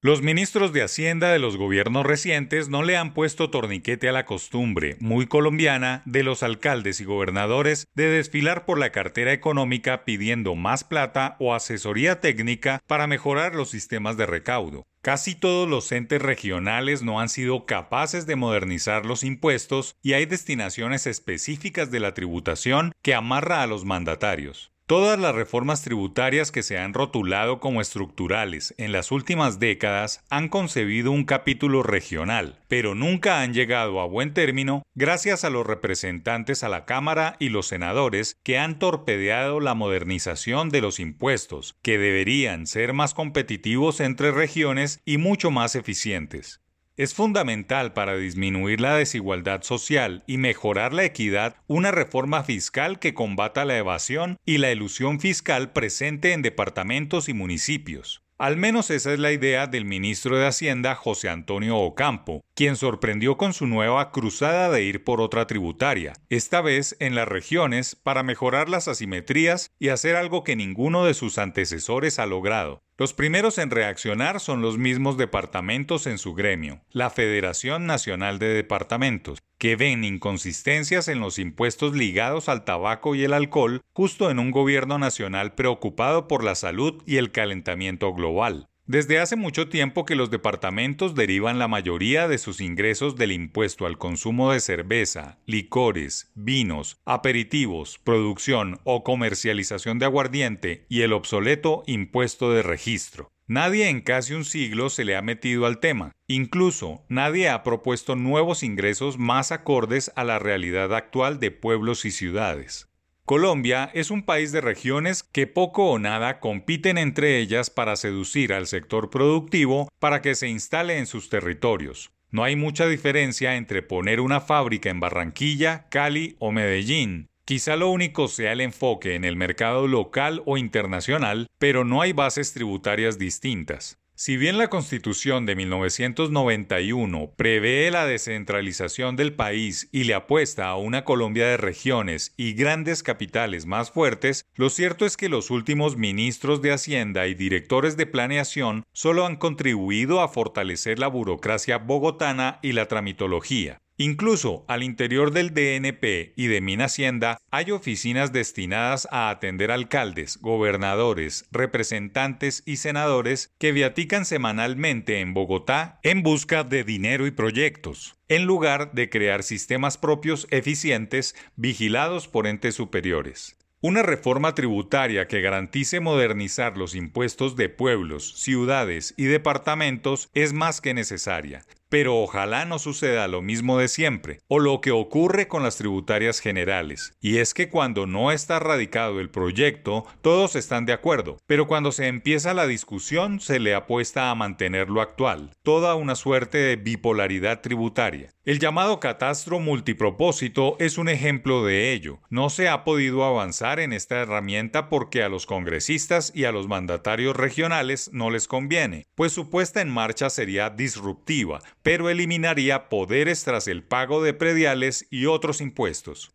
Los ministros de Hacienda de los gobiernos recientes no le han puesto torniquete a la costumbre, muy colombiana, de los alcaldes y gobernadores de desfilar por la cartera económica pidiendo más plata o asesoría técnica para mejorar los sistemas de recaudo. Casi todos los entes regionales no han sido capaces de modernizar los impuestos y hay destinaciones específicas de la tributación que amarra a los mandatarios. Todas las reformas tributarias que se han rotulado como estructurales en las últimas décadas han concebido un capítulo regional, pero nunca han llegado a buen término gracias a los representantes a la Cámara y los senadores que han torpedeado la modernización de los impuestos, que deberían ser más competitivos entre regiones y mucho más eficientes. Es fundamental para disminuir la desigualdad social y mejorar la equidad una reforma fiscal que combata la evasión y la ilusión fiscal presente en departamentos y municipios. Al menos esa es la idea del ministro de Hacienda José Antonio Ocampo, quien sorprendió con su nueva cruzada de ir por otra tributaria, esta vez en las regiones para mejorar las asimetrías y hacer algo que ninguno de sus antecesores ha logrado, los primeros en reaccionar son los mismos departamentos en su gremio, la Federación Nacional de Departamentos, que ven inconsistencias en los impuestos ligados al tabaco y el alcohol justo en un gobierno nacional preocupado por la salud y el calentamiento global. Desde hace mucho tiempo que los departamentos derivan la mayoría de sus ingresos del impuesto al consumo de cerveza, licores, vinos, aperitivos, producción o comercialización de aguardiente y el obsoleto impuesto de registro. Nadie en casi un siglo se le ha metido al tema. Incluso nadie ha propuesto nuevos ingresos más acordes a la realidad actual de pueblos y ciudades. Colombia es un país de regiones que poco o nada compiten entre ellas para seducir al sector productivo para que se instale en sus territorios. No hay mucha diferencia entre poner una fábrica en Barranquilla, Cali o Medellín. Quizá lo único sea el enfoque en el mercado local o internacional, pero no hay bases tributarias distintas. Si bien la Constitución de 1991 prevé la descentralización del país y le apuesta a una Colombia de regiones y grandes capitales más fuertes, lo cierto es que los últimos ministros de Hacienda y directores de planeación solo han contribuido a fortalecer la burocracia bogotana y la tramitología. Incluso al interior del DNP y de Hacienda hay oficinas destinadas a atender alcaldes, gobernadores, representantes y senadores que viatican semanalmente en Bogotá en busca de dinero y proyectos, en lugar de crear sistemas propios eficientes vigilados por entes superiores. Una reforma tributaria que garantice modernizar los impuestos de pueblos, ciudades y departamentos es más que necesaria, pero ojalá no suceda lo mismo de siempre, o lo que ocurre con las tributarias generales, y es que cuando no está radicado el proyecto, todos están de acuerdo, pero cuando se empieza la discusión se le apuesta a mantenerlo actual, toda una suerte de bipolaridad tributaria. El llamado catastro multipropósito es un ejemplo de ello. No se ha podido avanzar en esta herramienta porque a los congresistas y a los mandatarios regionales no les conviene, pues su puesta en marcha sería disruptiva, pero eliminaría poderes tras el pago de prediales y otros impuestos.